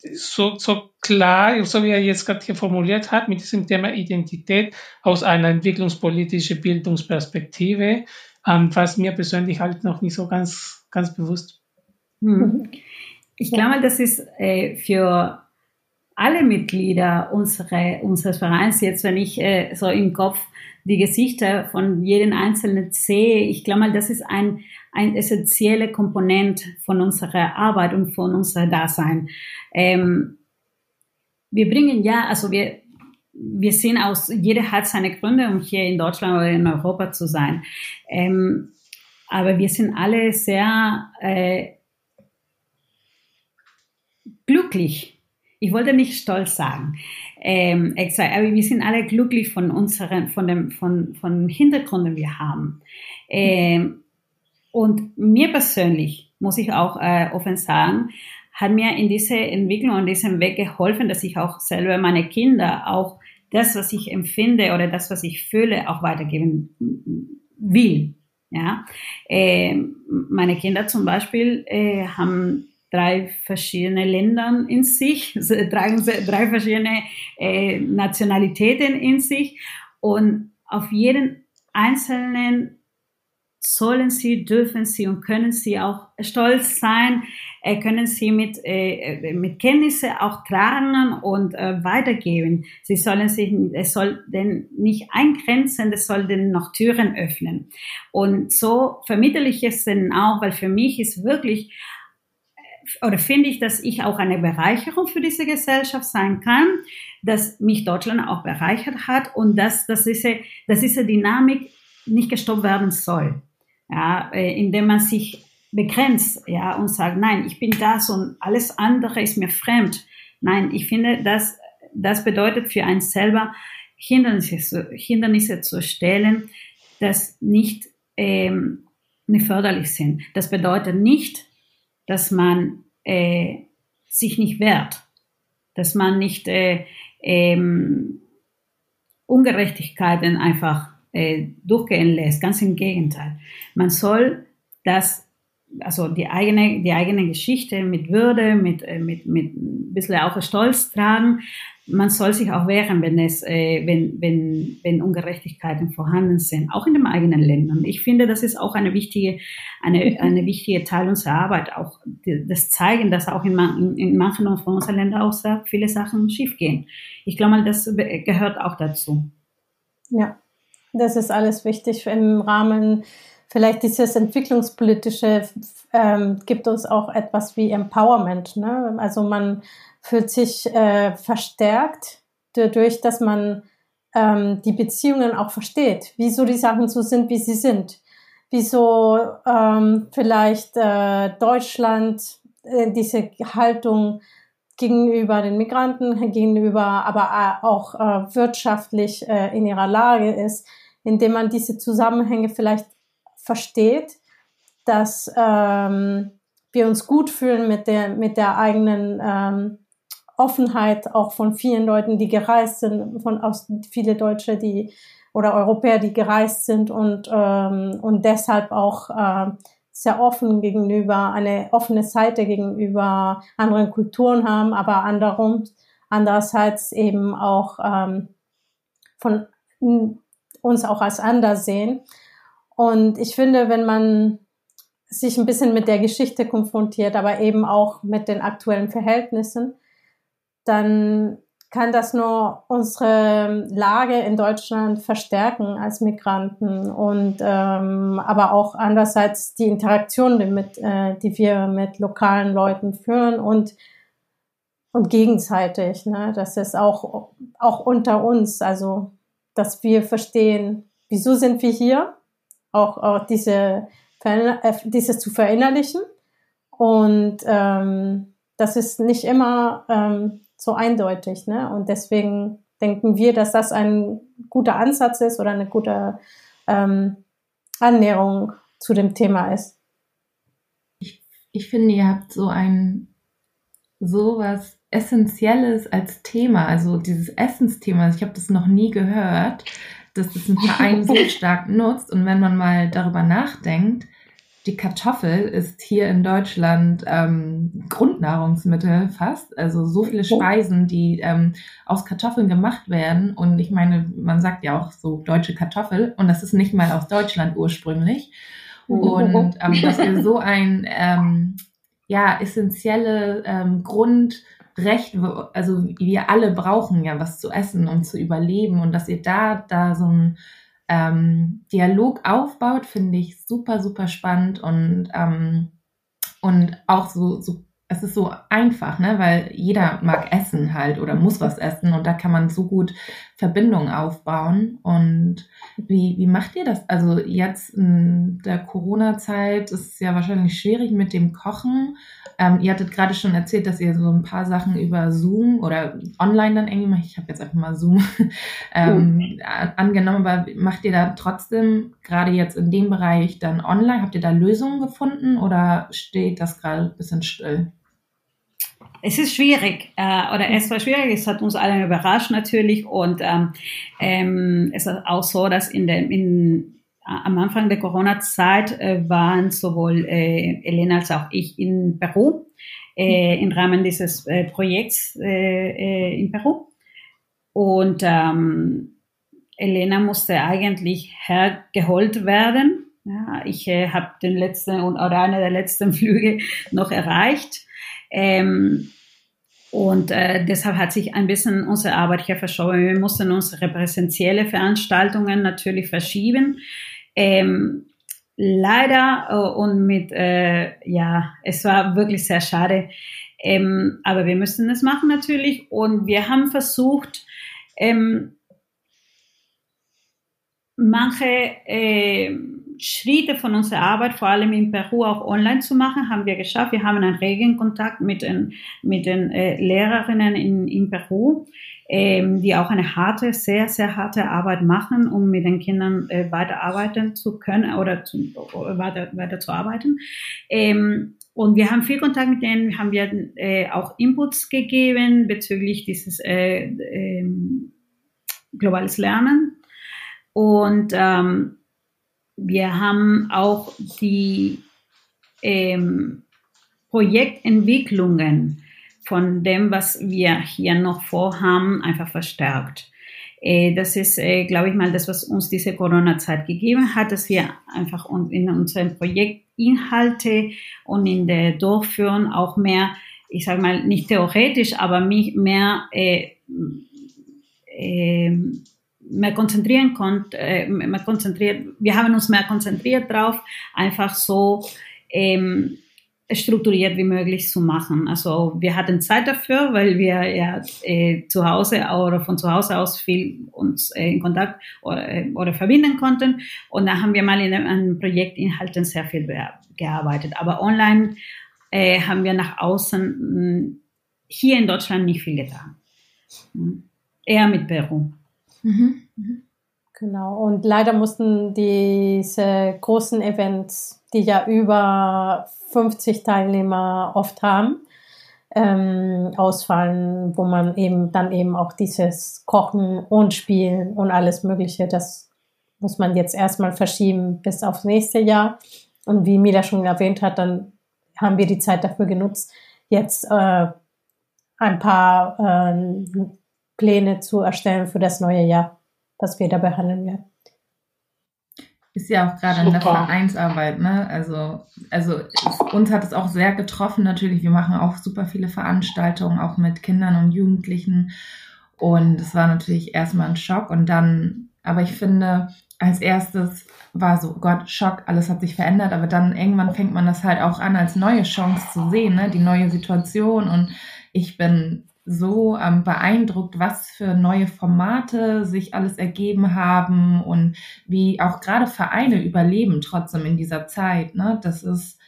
ist so, so klar, so wie er jetzt gerade hier formuliert hat, mit diesem Thema Identität aus einer entwicklungspolitischen Bildungsperspektive, ähm, was mir persönlich halt noch nicht so ganz, ganz bewusst. Hm. Ich glaube, das ist äh, für alle Mitglieder unsere, unseres Vereins, jetzt wenn ich äh, so im Kopf die Gesichter von jedem Einzelnen sehe, ich glaube mal, das ist ein, ein essentieller Komponent von unserer Arbeit und von unserem Dasein. Ähm, wir bringen ja, also wir, wir sind aus, jeder hat seine Gründe, um hier in Deutschland oder in Europa zu sein. Ähm, aber wir sind alle sehr äh, glücklich ich wollte nicht stolz sagen, ähm, aber wir sind alle glücklich von unseren, von dem, von, von Hintergründen wir haben. Ähm, und mir persönlich, muss ich auch äh, offen sagen, hat mir in dieser Entwicklung und diesem Weg geholfen, dass ich auch selber meine Kinder auch das, was ich empfinde oder das, was ich fühle, auch weitergeben will. Ja, äh, meine Kinder zum Beispiel äh, haben drei verschiedene Länder in sich, drei, drei verschiedene äh, Nationalitäten in sich und auf jeden einzelnen sollen sie, dürfen sie und können sie auch stolz sein, äh, können sie mit, äh, mit Kenntnisse auch tragen und äh, weitergeben. Sie sollen sich, es soll denn nicht eingrenzen, es soll denn noch Türen öffnen. Und so vermittle ich es denn auch, weil für mich ist wirklich oder finde ich, dass ich auch eine Bereicherung für diese Gesellschaft sein kann, dass mich Deutschland auch bereichert hat und dass, dass, diese, dass diese Dynamik nicht gestoppt werden soll. Ja, äh, indem man sich begrenzt, ja, und sagt, nein, ich bin das und alles andere ist mir fremd. Nein, ich finde, dass das bedeutet für einen selber Hindernisse, Hindernisse zu stellen, das nicht ähm, nicht förderlich sind. Das bedeutet nicht, dass man äh, sich nicht wehrt, dass man nicht äh, ähm, Ungerechtigkeiten einfach äh, durchgehen lässt. Ganz im Gegenteil. Man soll das, also die eigene, die eigene Geschichte mit Würde, mit, äh, mit, mit ein bisschen auch Stolz tragen, man soll sich auch wehren, wenn es, äh, wenn, wenn, wenn Ungerechtigkeiten vorhanden sind, auch in den eigenen Ländern. Ich finde, das ist auch eine wichtige, eine, eine wichtige Teil unserer Arbeit, auch das Zeigen, dass auch in, man, in manchen von unseren Ländern auch sehr viele Sachen schiefgehen. Ich glaube mal, das gehört auch dazu. Ja, das ist alles wichtig im Rahmen vielleicht dieses entwicklungspolitische ähm, gibt uns auch etwas wie Empowerment. Ne? Also man fühlt sich äh, verstärkt dadurch, dass man ähm, die Beziehungen auch versteht, wieso die Sachen so sind, wie sie sind, wieso ähm, vielleicht äh, Deutschland äh, diese Haltung gegenüber den Migranten, gegenüber aber auch äh, wirtschaftlich äh, in ihrer Lage ist, indem man diese Zusammenhänge vielleicht versteht, dass ähm, wir uns gut fühlen mit der, mit der eigenen ähm, Offenheit auch von vielen Leuten, die gereist sind, von aus viele Deutsche, die oder Europäer, die gereist sind und ähm, und deshalb auch äh, sehr offen gegenüber eine offene Seite gegenüber anderen Kulturen haben, aber anderem andererseits eben auch ähm, von uns auch als anders sehen. Und ich finde, wenn man sich ein bisschen mit der Geschichte konfrontiert, aber eben auch mit den aktuellen Verhältnissen, dann kann das nur unsere Lage in Deutschland verstärken als Migranten und ähm, aber auch andererseits die Interaktion, die, äh, die wir mit lokalen Leuten führen und und gegenseitig, ne? Das ist auch auch unter uns, also dass wir verstehen, wieso sind wir hier, auch, auch diese äh, dieses zu verinnerlichen. Und ähm, das ist nicht immer ähm, so eindeutig. Ne? Und deswegen denken wir, dass das ein guter Ansatz ist oder eine gute ähm, Annäherung zu dem Thema ist. Ich, ich finde, ihr habt so ein sowas Essentielles als Thema, also dieses Essensthema. Ich habe das noch nie gehört, dass das ein Verein so stark nutzt. Und wenn man mal darüber nachdenkt, die Kartoffel ist hier in Deutschland ähm, Grundnahrungsmittel fast. Also so viele Speisen, die ähm, aus Kartoffeln gemacht werden. Und ich meine, man sagt ja auch so deutsche Kartoffel. Und das ist nicht mal aus Deutschland ursprünglich. Und ähm, dass wir so ein ähm, ja essentielle ähm, Grundrecht, also wir alle brauchen ja was zu essen, um zu überleben. Und dass ihr da da so ein ähm, Dialog aufbaut, finde ich super, super spannend und, ähm, und auch so, so, es ist so einfach, ne, weil jeder mag essen halt oder muss was essen und da kann man so gut Verbindungen aufbauen. Und wie, wie macht ihr das? Also jetzt in der Corona-Zeit ist es ja wahrscheinlich schwierig mit dem Kochen. Ähm, ihr hattet gerade schon erzählt, dass ihr so ein paar Sachen über Zoom oder online dann irgendwie macht. Ich habe jetzt einfach mal Zoom ähm, oh. angenommen, aber macht ihr da trotzdem gerade jetzt in dem Bereich dann online? Habt ihr da Lösungen gefunden oder steht das gerade ein bisschen still? Es ist schwierig, äh, oder es war schwierig, es hat uns alle überrascht natürlich und ähm, ähm, es ist auch so, dass in der, in, am Anfang der Corona-Zeit äh, waren sowohl äh, Elena als auch ich in Peru äh, im Rahmen dieses äh, Projekts äh, äh, in Peru. Und ähm, Elena musste eigentlich hergeholt werden. Ja, ich äh, habe den letzten oder einer der letzten Flüge noch erreicht. Ähm, und äh, deshalb hat sich ein bisschen unsere Arbeit hier verschoben. Wir mussten unsere präsentielle Veranstaltungen natürlich verschieben. Ähm, leider äh, und mit, äh, ja, es war wirklich sehr schade. Ähm, aber wir müssen es machen natürlich. Und wir haben versucht, ähm, manche äh, Schritte von unserer Arbeit, vor allem in Peru, auch online zu machen, haben wir geschafft. Wir haben einen regen Kontakt mit den, mit den äh, Lehrerinnen in, in Peru ähm, die auch eine harte, sehr, sehr harte Arbeit machen, um mit den Kindern äh, weiterarbeiten zu können oder zu, weiter, weiter zu arbeiten. Ähm, und wir haben viel Kontakt mit denen, haben wir äh, auch Inputs gegeben bezüglich dieses äh, äh, globales Lernen. Und ähm, wir haben auch die ähm, Projektentwicklungen von dem, was wir hier noch vorhaben, einfach verstärkt. Äh, das ist, äh, glaube ich mal, das, was uns diese Corona-Zeit gegeben hat, dass wir einfach in unseren Projektinhalte und in der Durchführung auch mehr, ich sage mal, nicht theoretisch, aber mehr, äh, äh, mehr konzentrieren konnte, äh, mehr konzentriert, wir haben uns mehr konzentriert drauf, einfach so ähm, strukturiert wie möglich zu machen. Also wir hatten Zeit dafür, weil wir ja äh, zu Hause oder von zu Hause aus viel uns äh, in Kontakt oder, äh, oder, verbinden konnten. Und da haben wir mal in einem Projektinhalten sehr viel gearbeitet. Aber online haben wir nach außen mh, hm, hier in Deutschland nicht viel getan. Mhm. Eher mit Peru. Mhm. Mhm. Genau. Und leider mussten diese großen Events, die ja über 50 Teilnehmer oft haben, ähm, ausfallen, wo man eben dann eben auch dieses Kochen und Spielen und alles Mögliche, das muss man jetzt erstmal verschieben bis aufs nächste Jahr. Und wie Mila schon erwähnt hat, dann haben wir die Zeit dafür genutzt, jetzt äh, ein paar äh, Pläne zu erstellen für das neue Jahr, das wir da behandeln werden ist ja auch gerade in der Vereinsarbeit, ne? Also, also uns hat es auch sehr getroffen natürlich. Wir machen auch super viele Veranstaltungen, auch mit Kindern und Jugendlichen. Und es war natürlich erstmal ein Schock. Und dann, aber ich finde, als erstes war so, Gott, Schock, alles hat sich verändert. Aber dann irgendwann fängt man das halt auch an, als neue Chance zu sehen, ne? Die neue Situation. Und ich bin so ähm, beeindruckt, was für neue Formate sich alles ergeben haben und wie auch gerade Vereine überleben trotzdem in dieser Zeit. Ne? Das ist,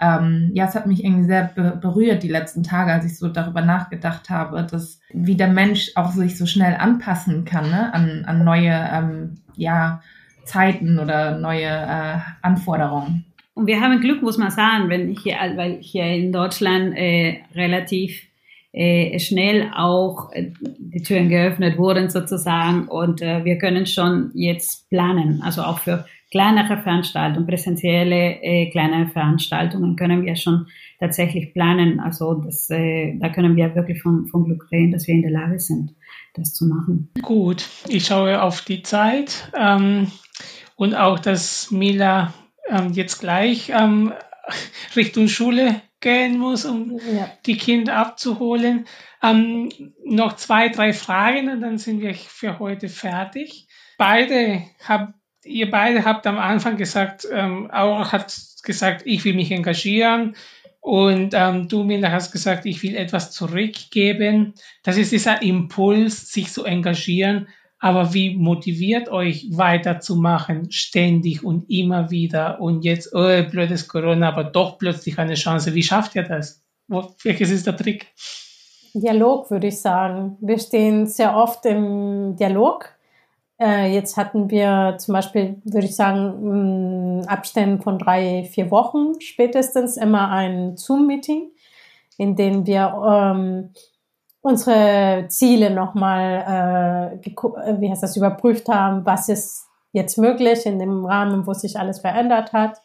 ähm, ja, es hat mich irgendwie sehr be berührt die letzten Tage, als ich so darüber nachgedacht habe, dass wie der Mensch auch sich so schnell anpassen kann ne? an, an neue, ähm, ja, Zeiten oder neue äh, Anforderungen. Und wir haben Glück, muss man sagen, wenn hier, weil hier in Deutschland äh, relativ äh, schnell auch äh, die Türen geöffnet wurden sozusagen und äh, wir können schon jetzt planen, also auch für kleinere Veranstaltungen, präsentielle äh, kleine Veranstaltungen können wir schon tatsächlich planen. Also das, äh, da können wir wirklich von, von Glück reden, dass wir in der Lage sind, das zu machen. Gut, ich schaue auf die Zeit ähm, und auch, dass Mila ähm, jetzt gleich ähm, Richtung Schule gehen muss, um ja. die Kinder abzuholen. Ähm, noch zwei, drei Fragen und dann sind wir für heute fertig. Beide habt, ihr beide habt am Anfang gesagt, ähm, Aura hat gesagt, ich will mich engagieren. Und ähm, du, Mila, hast gesagt, ich will etwas zurückgeben. Das ist dieser Impuls, sich zu engagieren. Aber wie motiviert euch weiterzumachen, ständig und immer wieder? Und jetzt, oh, blödes Corona, aber doch plötzlich eine Chance. Wie schafft ihr das? Welches ist der Trick? Dialog, würde ich sagen. Wir stehen sehr oft im Dialog. Äh, jetzt hatten wir zum Beispiel, würde ich sagen, Abständen von drei, vier Wochen spätestens immer ein Zoom-Meeting, in dem wir ähm, unsere Ziele nochmal, äh, äh, wie heißt das, überprüft haben, was ist jetzt möglich in dem Rahmen, wo sich alles verändert hat.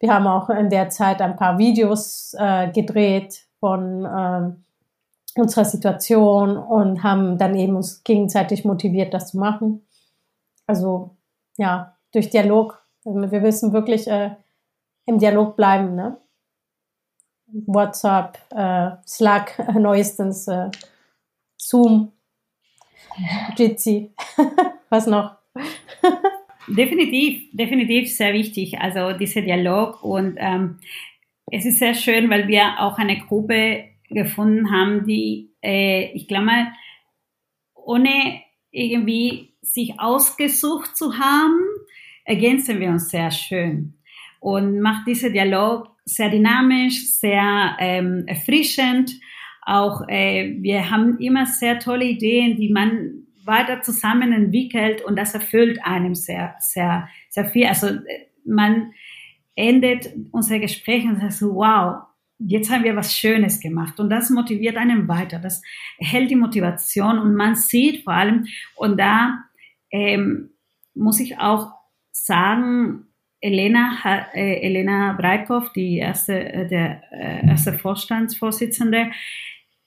Wir haben auch in der Zeit ein paar Videos äh, gedreht von äh, unserer Situation und haben dann eben uns gegenseitig motiviert, das zu machen. Also ja, durch Dialog. Wir wissen wirklich äh, im Dialog bleiben, ne? WhatsApp, äh, Slack neuestens, äh, Zoom, Jitsi, was noch? definitiv, definitiv sehr wichtig. Also dieser Dialog und ähm, es ist sehr schön, weil wir auch eine Gruppe gefunden haben, die, äh, ich glaube mal, ohne irgendwie sich ausgesucht zu haben, ergänzen wir uns sehr schön und macht dieser Dialog sehr dynamisch, sehr ähm, erfrischend. Auch äh, wir haben immer sehr tolle Ideen, die man weiter zusammen entwickelt und das erfüllt einem sehr, sehr, sehr viel. Also äh, man endet unser Gespräch und sagt so, wow, jetzt haben wir was Schönes gemacht und das motiviert einen weiter. Das hält die Motivation und man sieht vor allem und da ähm, muss ich auch sagen, Elena, äh, Elena Breitkow, die erste, äh, der äh, erste Vorstandsvorsitzende,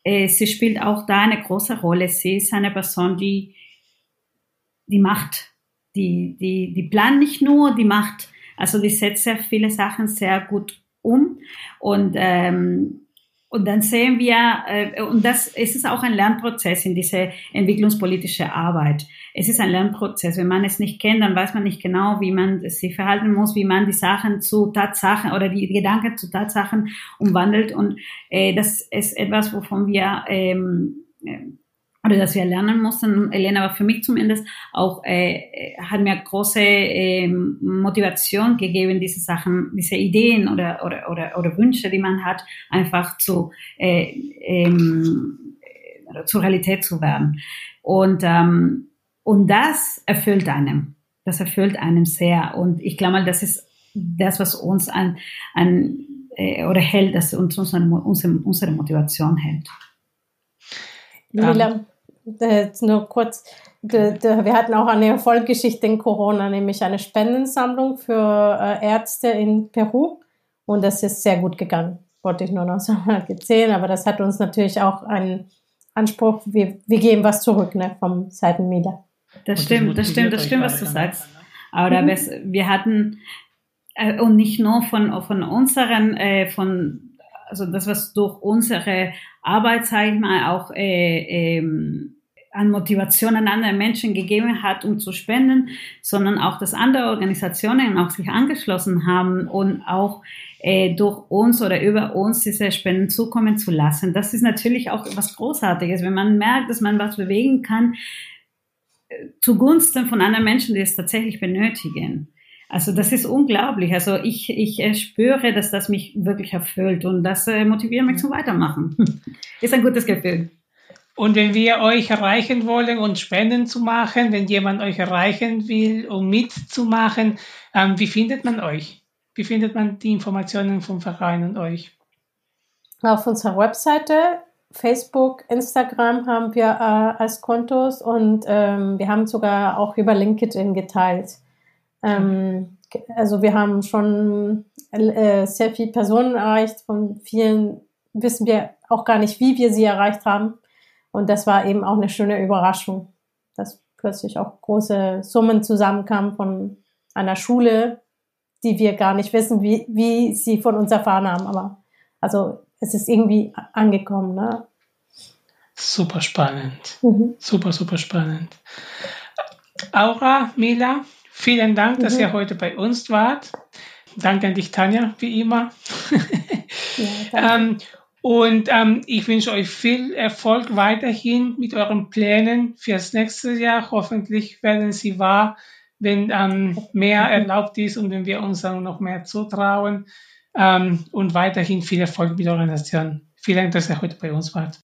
äh, sie spielt auch da eine große Rolle. Sie ist eine Person, die, die macht, die, die, die plant nicht nur, die macht, also die setzt sehr viele Sachen sehr gut um und ähm, und dann sehen wir, äh, und das es ist auch ein Lernprozess in diese entwicklungspolitische Arbeit. Es ist ein Lernprozess. Wenn man es nicht kennt, dann weiß man nicht genau, wie man sich verhalten muss, wie man die Sachen zu Tatsachen oder die Gedanken zu Tatsachen umwandelt. Und äh, das ist etwas, wovon wir ähm, oder dass wir lernen mussten. Elena war für mich zumindest auch, äh, hat mir große äh, Motivation gegeben, diese Sachen, diese Ideen oder, oder, oder, oder Wünsche, die man hat, einfach zu, äh, ähm, zur Realität zu werden. Und, ähm, und das erfüllt einem. Das erfüllt einem sehr. Und ich glaube mal, das ist das, was uns an, an äh, oder hält, dass uns unsere, unsere, unsere Motivation hält. Mila, Jetzt nur kurz, wir hatten auch eine Erfolgsgeschichte in Corona, nämlich eine Spendensammlung für äh, Ärzte in Peru und das ist sehr gut gegangen. Wollte ich nur noch so mal erzählen, aber das hat uns natürlich auch einen Anspruch, wir, wir geben was zurück ne, vom Seiten Mila. Das stimmt, das stimmt, das stimmt, was du sagst. Aber mhm. wir hatten, äh, und nicht nur von, von unseren, äh, von, also das, was durch unsere Arbeit, sage ich mal, auch äh, ähm, an Motivation an andere Menschen gegeben hat, um zu spenden, sondern auch, dass andere Organisationen auch sich angeschlossen haben und auch äh, durch uns oder über uns diese Spenden zukommen zu lassen. Das ist natürlich auch was Großartiges, wenn man merkt, dass man was bewegen kann zugunsten von anderen Menschen, die es tatsächlich benötigen. Also das ist unglaublich. Also ich, ich äh, spüre, dass das mich wirklich erfüllt und das äh, motiviert mich zum Weitermachen. ist ein gutes Gefühl. Und wenn wir euch erreichen wollen und Spenden zu machen, wenn jemand euch erreichen will, um mitzumachen, ähm, wie findet man euch? Wie findet man die Informationen vom Verein und euch? Auf unserer Webseite, Facebook, Instagram haben wir äh, als Kontos und ähm, wir haben sogar auch über LinkedIn geteilt. Ähm, also wir haben schon äh, sehr viele Personen erreicht, von vielen wissen wir auch gar nicht, wie wir sie erreicht haben. Und das war eben auch eine schöne Überraschung, dass plötzlich auch große Summen zusammenkamen von einer Schule, die wir gar nicht wissen, wie, wie sie von uns erfahren haben. Aber also es ist irgendwie angekommen. Ne? Super spannend. Mhm. Super, super spannend. Aura, Mila, vielen Dank, mhm. dass ihr heute bei uns wart. Danke an dich, Tanja, wie immer. Ja, ähm, und ähm, ich wünsche euch viel Erfolg weiterhin mit euren Plänen fürs nächste Jahr. Hoffentlich werden sie wahr, wenn ähm, mehr erlaubt ist und wenn wir uns dann noch mehr zutrauen ähm, und weiterhin viel Erfolg mit der Organisation. Vielen Dank, dass ihr heute bei uns wart.